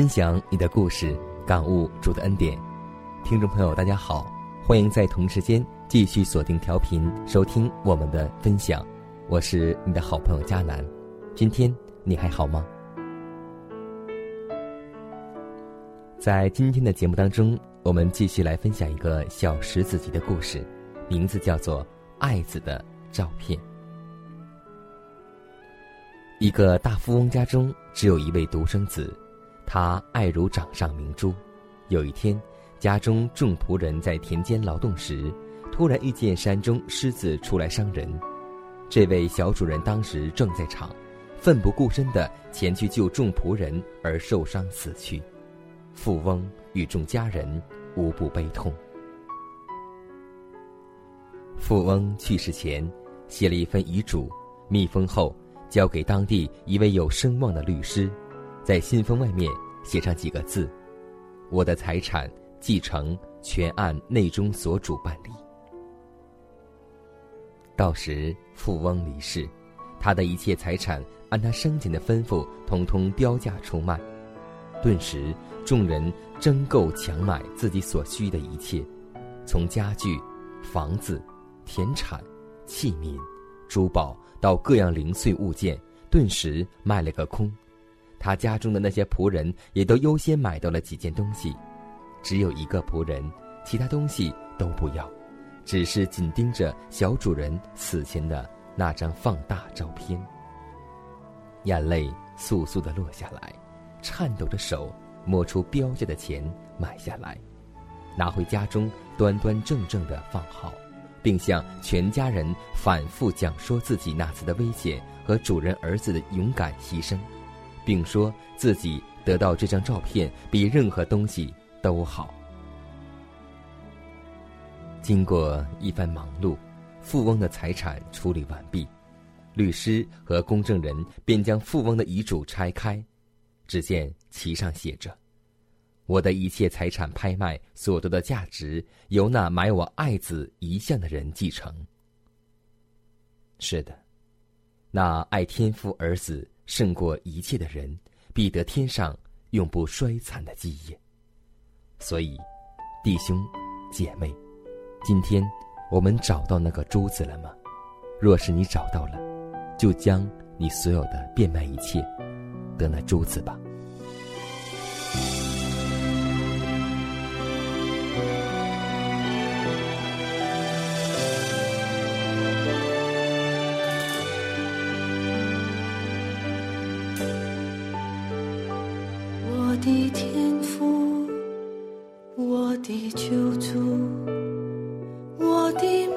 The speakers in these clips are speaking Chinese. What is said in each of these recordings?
分享你的故事，感悟主的恩典。听众朋友，大家好，欢迎在同时间继续锁定调频收听我们的分享。我是你的好朋友佳楠，今天你还好吗？在今天的节目当中，我们继续来分享一个小石子集的故事，名字叫做《爱子的照片》。一个大富翁家中只有一位独生子。他爱如掌上明珠。有一天，家中众仆人在田间劳动时，突然遇见山中狮子出来伤人。这位小主人当时正在场，奋不顾身地前去救众仆人，而受伤死去。富翁与众家人无不悲痛。富翁去世前，写了一份遗嘱，密封后交给当地一位有声望的律师。在信封外面写上几个字：“我的财产继承全按内中所主办理。”到时富翁离世，他的一切财产按他生前的吩咐，通通标价出卖。顿时，众人争购抢买自己所需的一切，从家具、房子、田产、器皿、珠宝到各样零碎物件，顿时卖了个空。他家中的那些仆人也都优先买到了几件东西，只有一个仆人，其他东西都不要，只是紧盯着小主人死前的那张放大照片。眼泪簌簌的落下来，颤抖着手摸出标价的钱买下来，拿回家中端端正正的放好，并向全家人反复讲说自己那次的危险和主人儿子的勇敢牺牲。并说自己得到这张照片比任何东西都好。经过一番忙碌，富翁的财产处理完毕，律师和公证人便将富翁的遗嘱拆开，只见其上写着：“我的一切财产拍卖所得的价值，由那买我爱子遗像的人继承。”是的，那爱天父儿子。胜过一切的人，必得天上永不衰残的基业。所以，弟兄姐妹，今天我们找到那个珠子了吗？若是你找到了，就将你所有的变卖一切，得那珠子吧。地救主，我的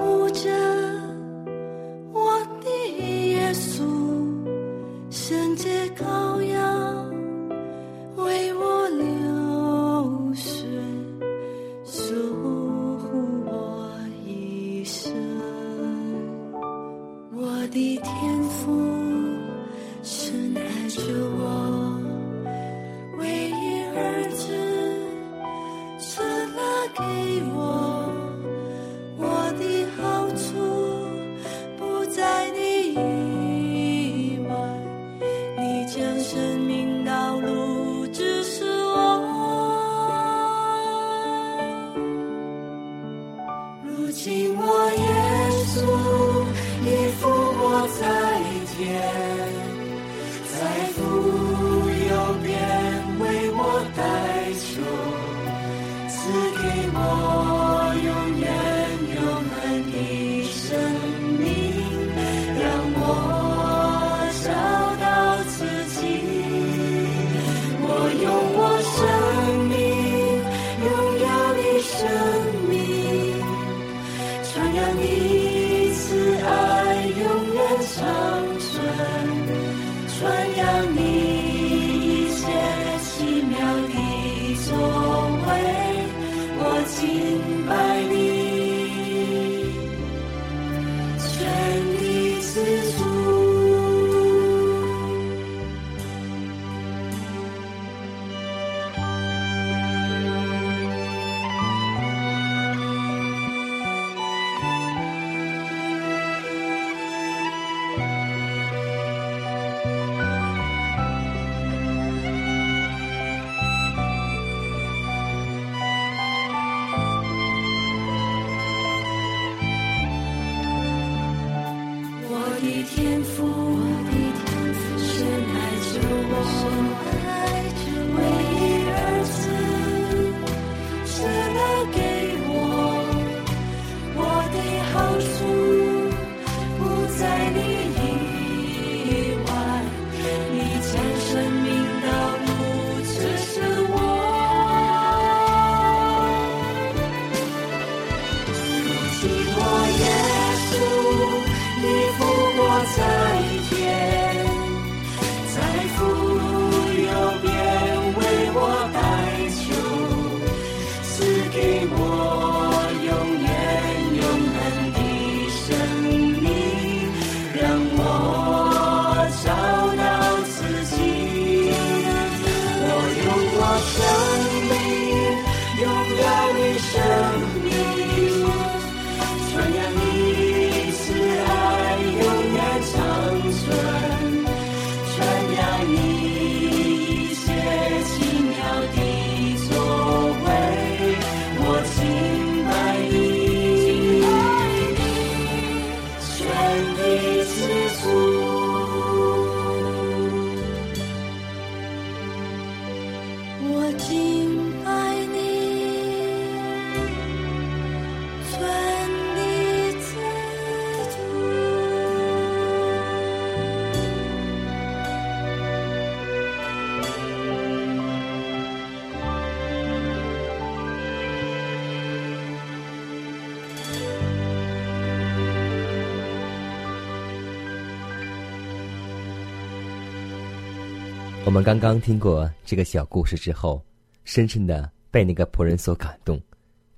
我们刚刚听过这个小故事之后，深深的被那个仆人所感动。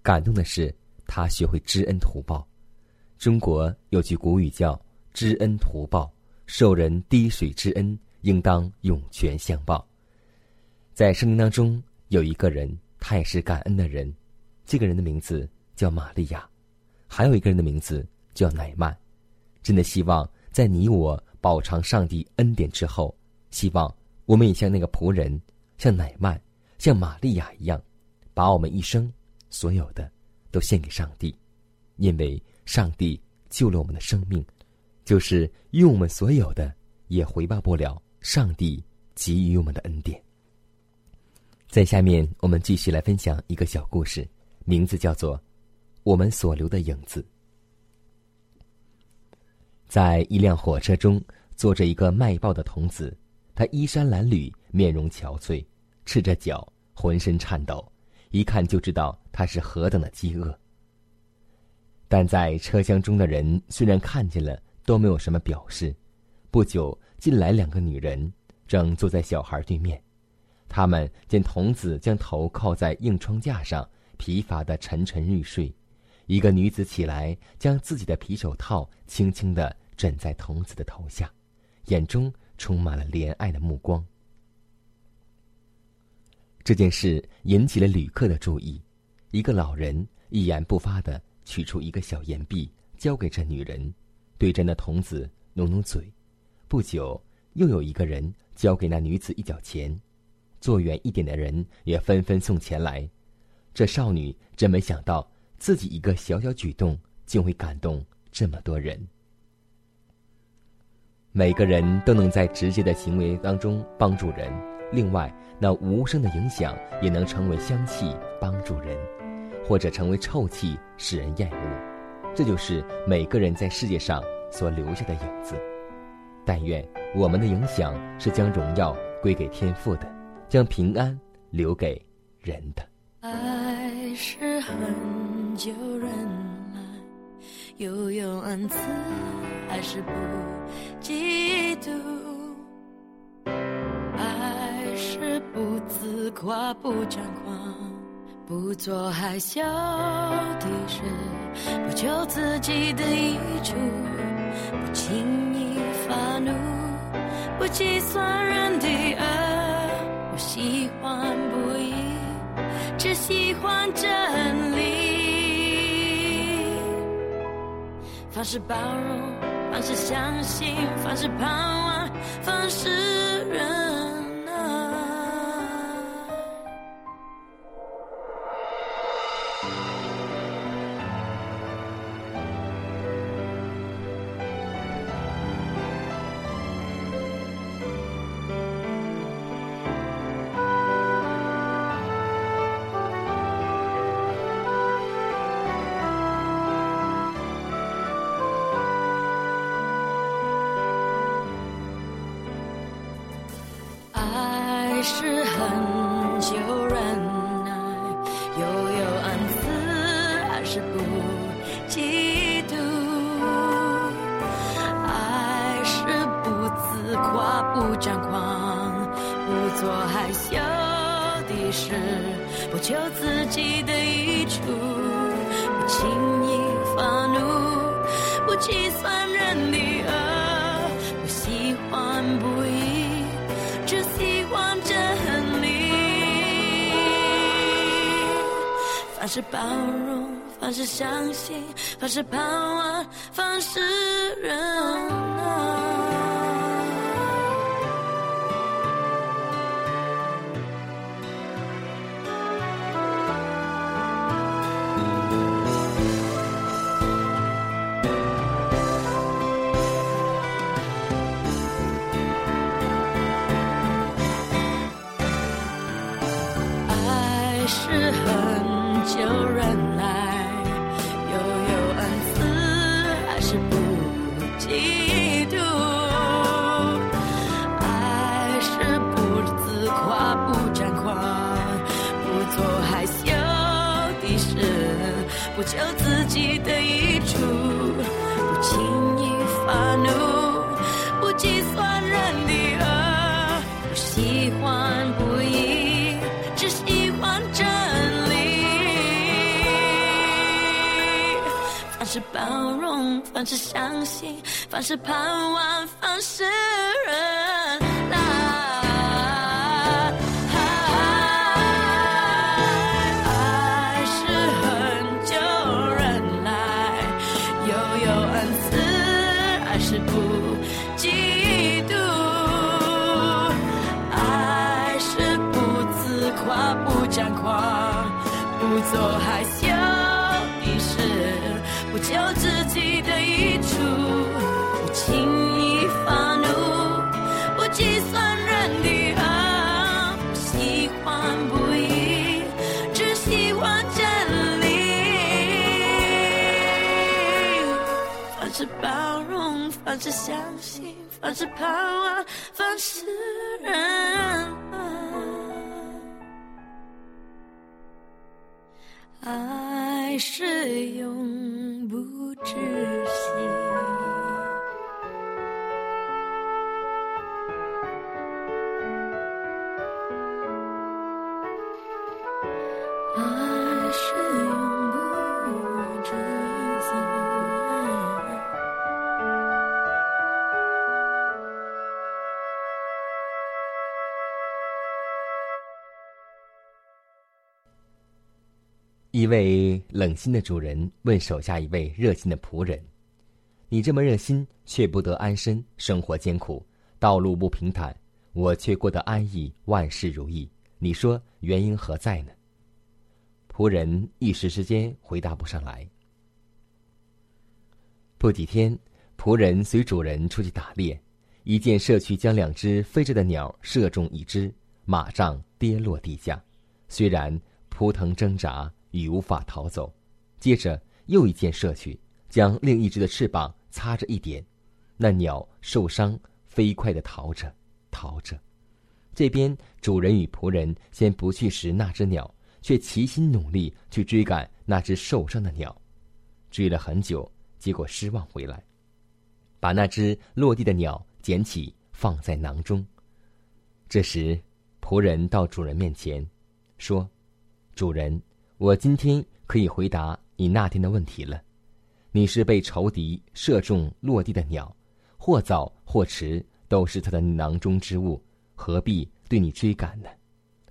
感动的是他学会知恩图报。中国有句古语叫“知恩图报”，受人滴水之恩，应当涌泉相报。在圣经当中有一个人，他也是感恩的人，这个人的名字叫玛利亚，还有一个人的名字叫乃曼。真的希望在你我饱尝上帝恩典之后，希望我们也像那个仆人，像乃曼，像玛利亚一样，把我们一生所有的都献给上帝，因为上帝救了我们的生命，就是用我们所有的也回报不了上帝给予我们的恩典。在下面，我们继续来分享一个小故事，名字叫做《我们所留的影子》。在一辆火车中，坐着一个卖报的童子，他衣衫褴褛，面容憔悴，赤着脚，浑身颤抖，一看就知道他是何等的饥饿。但在车厢中的人虽然看见了，都没有什么表示。不久，进来两个女人，正坐在小孩对面。他们见童子将头靠在硬窗架上，疲乏的沉沉欲睡。一个女子起来，将自己的皮手套轻轻的枕在童子的头下，眼中充满了怜爱的目光。这件事引起了旅客的注意，一个老人一言不发的取出一个小银币，交给这女人，对着那童子努努嘴。不久，又有一个人交给那女子一角钱，坐远一点的人也纷纷送钱来。这少女真没想到，自己一个小小举动，竟会感动这么多人。每个人都能在直接的行为当中帮助人，另外，那无声的影响也能成为香气帮助人，或者成为臭气使人厌恶。这就是每个人在世界上所留下的影子。但愿我们的影响是将荣耀归给天父的，将平安留给人的。爱是很久忍又有恩赐，还是不嫉妒。爱是不自夸，不张狂，不做害羞的事，不求自己的益处，不轻易发怒，不计算人的恶，不喜欢不义。只喜欢真，凡事包容，凡事相信，凡事盼望，凡事忍害羞的事，不求自己的益处，不轻易发怒，不计算人的恶，不喜欢不义。只喜欢真理，凡事包容，凡事相信，凡事盼望，凡事忍凡事包容，凡事相信，凡事盼望，凡事忍耐。爱是很久忍耐，又有恩慈，爱是不嫉妒，爱是不自夸，不张狂，不做害容，凡事相信，凡事盼望，凡事位冷心的主人问手下一位热心的仆人：“你这么热心，却不得安身，生活艰苦，道路不平坦，我却过得安逸，万事如意。你说原因何在呢？”仆人一时之间回答不上来。不几天，仆人随主人出去打猎，一箭射去，将两只飞着的鸟射中一只，马上跌落地下。虽然扑腾挣扎，已无法逃走。接着又一箭射去，将另一只的翅膀擦着一点，那鸟受伤，飞快的逃着，逃着。这边主人与仆人先不去识那只鸟，却齐心努力去追赶那只受伤的鸟，追了很久。结果失望回来，把那只落地的鸟捡起，放在囊中。这时，仆人到主人面前，说：“主人，我今天可以回答你那天的问题了。你是被仇敌射中落地的鸟，或早或迟都是他的囊中之物，何必对你追赶呢？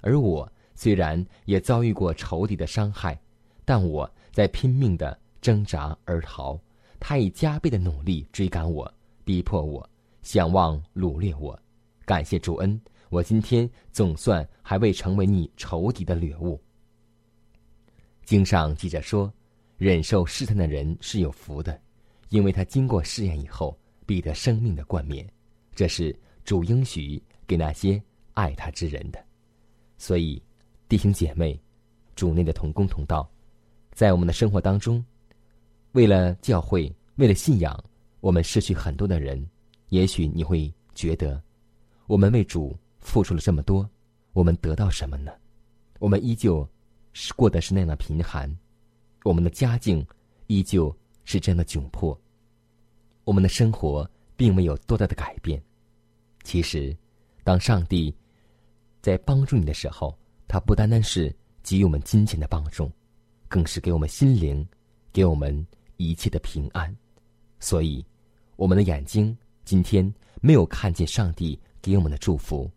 而我虽然也遭遇过仇敌的伤害，但我在拼命的挣扎而逃。”他以加倍的努力追赶我，逼迫我，想望掳掠我。感谢主恩，我今天总算还未成为你仇敌的掠物。经上记着说，忍受试探的人是有福的，因为他经过试验以后，必得生命的冠冕。这是主应许给那些爱他之人的。所以，弟兄姐妹，主内的同工同道，在我们的生活当中。为了教会，为了信仰，我们失去很多的人。也许你会觉得，我们为主付出了这么多，我们得到什么呢？我们依旧是过的是那样的贫寒，我们的家境依旧是这样的窘迫，我们的生活并没有多大的改变。其实，当上帝在帮助你的时候，他不单单是给予我们金钱的帮助，更是给我们心灵，给我们。一切的平安，所以我们的眼睛今天没有看见上帝给我们的祝福。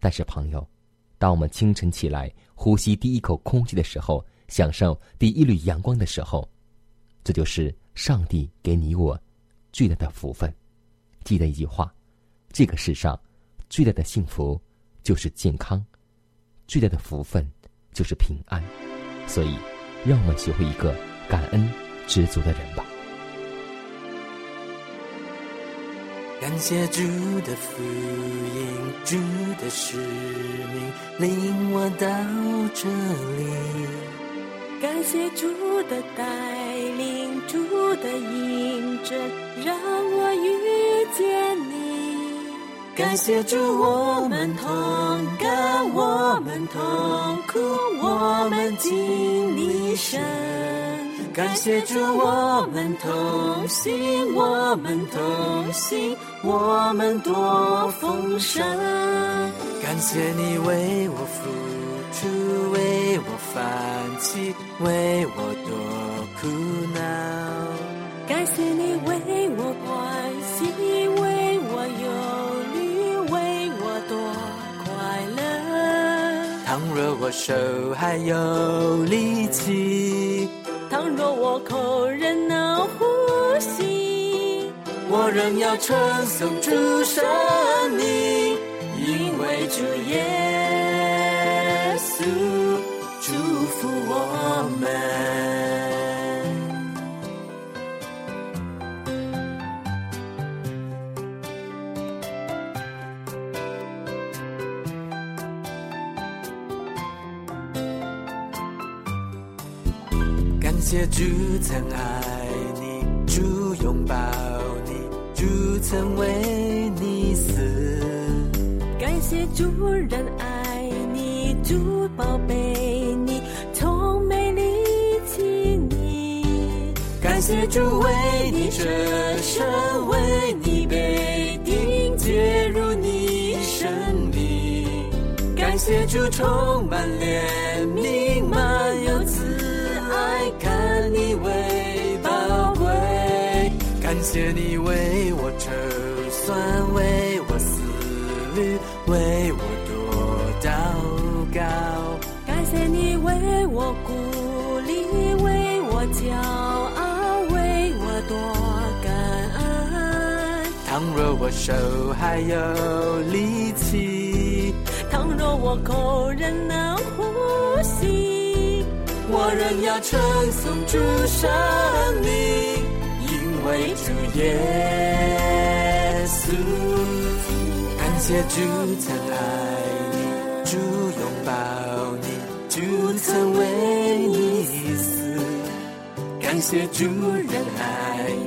但是，朋友，当我们清晨起来呼吸第一口空气的时候，享受第一缕阳光的时候，这就是上帝给你我最大的福分。记得一句话：这个世上最大的幸福就是健康，最大的福分就是平安。所以，让我们学会一个感恩。知足的人吧。感谢主的福音，主的使命领我到这里。感谢主的带领，主的引证，让我遇见你。感谢主，我们同甘，我们同苦，我们经历神。感谢主，我们同行，我们同行，我们多丰盛。感谢你为我付出，为我放弃，为我多苦恼。感谢你为我关心，为我忧虑，为我多快乐。倘若我手还有力气。倘若我口仍能呼吸，我仍要称颂主神名，因为主耶稣祝福我们。谢主曾爱你，主拥抱你，主曾为你死。感谢主人爱你，主宝贝你，从没离弃你。感谢主为你舍身，为你被钉，接入你生命。感谢主充满怜悯，满有慈。感谢你为我筹算，为我思虑，为我多祷告。感谢你为我鼓励，为我骄傲，为我多感恩。倘若我手还有力气，倘若我口仍能呼吸，我仍要称颂主生命，为主耶稣，感谢主曾爱你，主拥抱你，主曾为你死，感谢主仍爱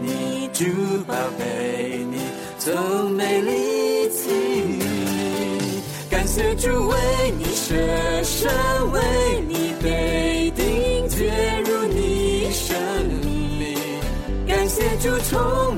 你，主宝贝你，从没离弃。感谢主为你舍身，为谢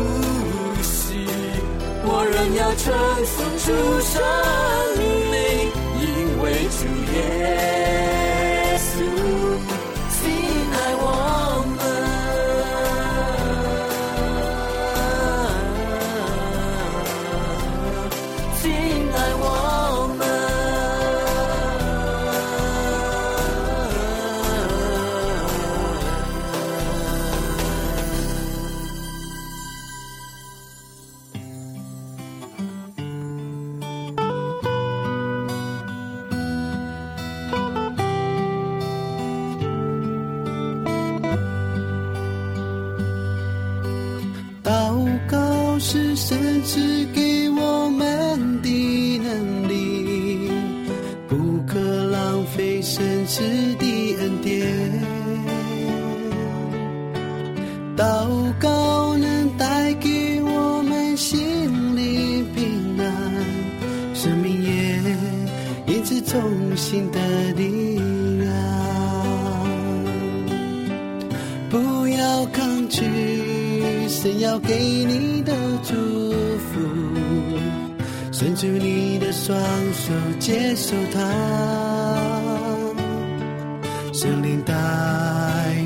呼吸，我仍要称颂主生命，因为主耶重新的力量。不要抗拒神要给你的祝福，伸出你的双手接受它。神灵带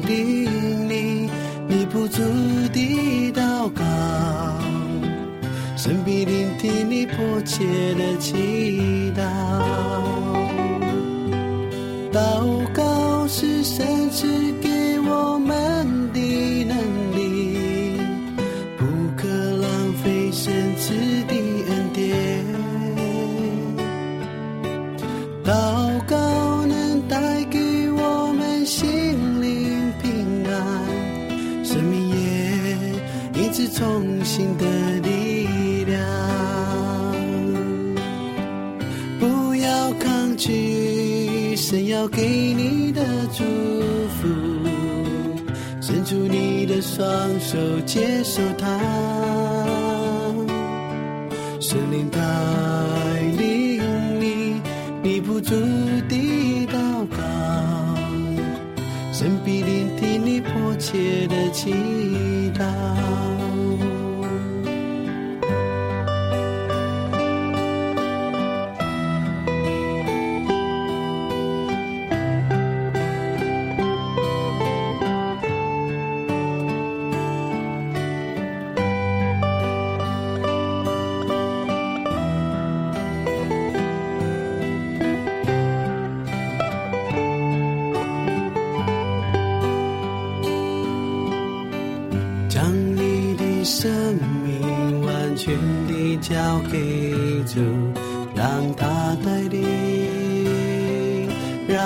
领你，你不住地祷告，神必聆听你迫切的祈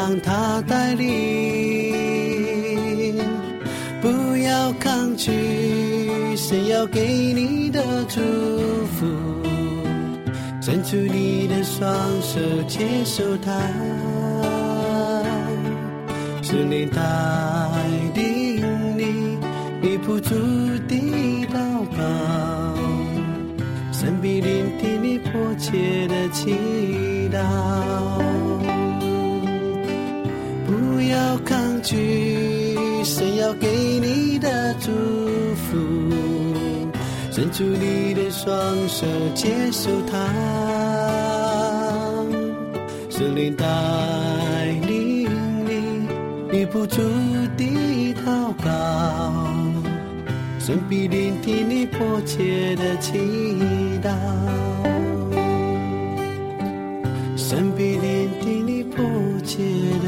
让他带领，不要抗拒神要给你的祝福，伸出你的双手接受他。是你带领你，你不住地祷告，神必聆听你迫切的祈祷。去神要给你的祝福，伸出你的双手接受它。圣灵带领你，你不住地祷告，神必聆听你迫切的祈祷。神必聆听你迫切的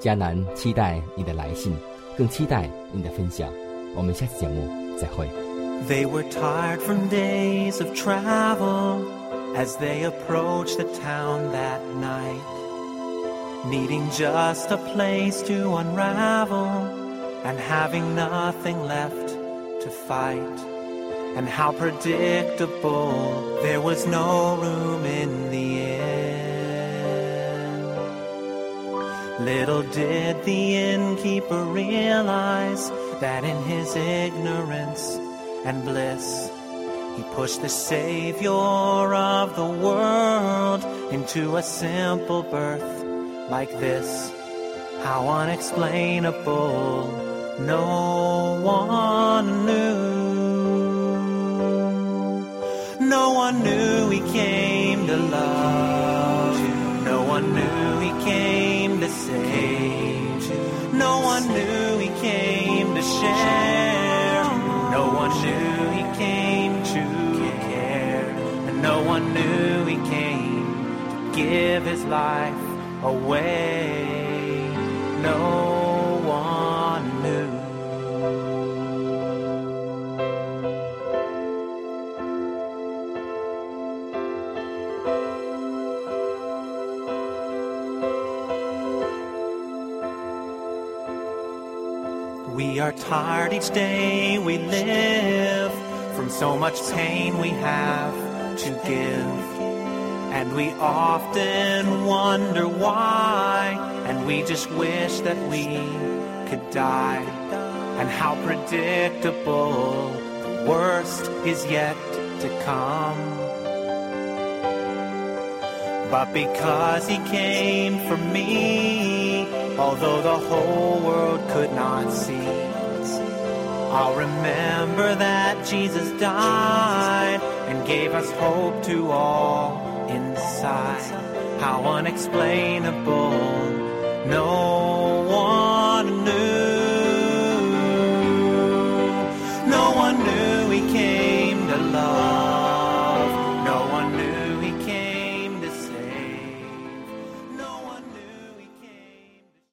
迦南期待你的来信，更期待你的分享。我们下期节目再会。 They were tired from days of travel as they approached the town that night, needing just a place to unravel and having nothing left to fight. And how predictable, there was no room in the inn. Little did the innkeeper realize that in his ignorance and bliss, he pushed the Savior of the world into a simple birth like this. How unexplainable, no one knew. No one knew he came to love. One knew he came to share. No one knew he came to care. And no one knew he came to give his life away. No are tired each day we live from so much pain we have to give. And we often wonder why, and we just wish that we could die. And how predictable the worst is yet to come. But because he came for me, although the whole world could not see, I'll remember that Jesus died and gave us hope to all inside. How unexplainable, no